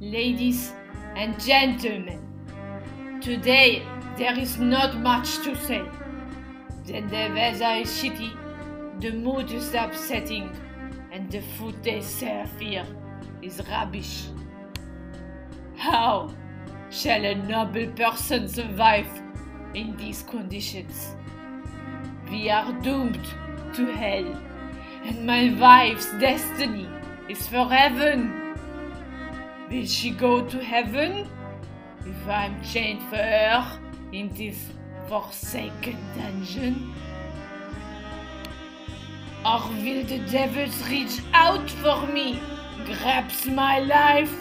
ladies and gentlemen, today there is not much to say. The weather is shitty, the mood is upsetting, and the food they serve here is rubbish. How shall a noble person survive in these conditions? We are doomed to hell, and my wife's destiny is for heaven. Will she go to heaven if I'm chained for her in this forsaken dungeon? Or will the devils reach out for me, grabs my life,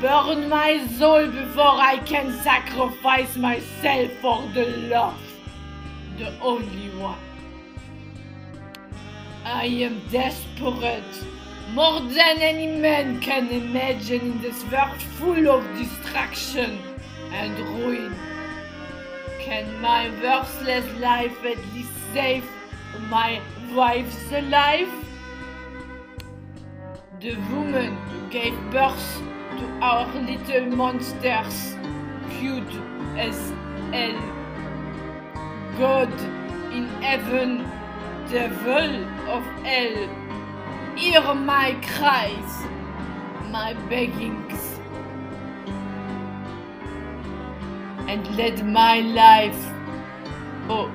burn my soul before I can sacrifice myself for the love, the only one? I am desperate, more than any man can imagine in this world full of distraction and ruin. Can my worthless life at least save my wife's life? The woman who gave birth to our little monsters, cute as hell. God in heaven, devil of hell, hear my cries, my beggings, and let my life, oh,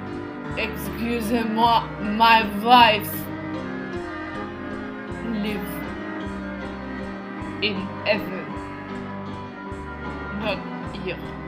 excuse-moi, my wife, live in heaven, not here.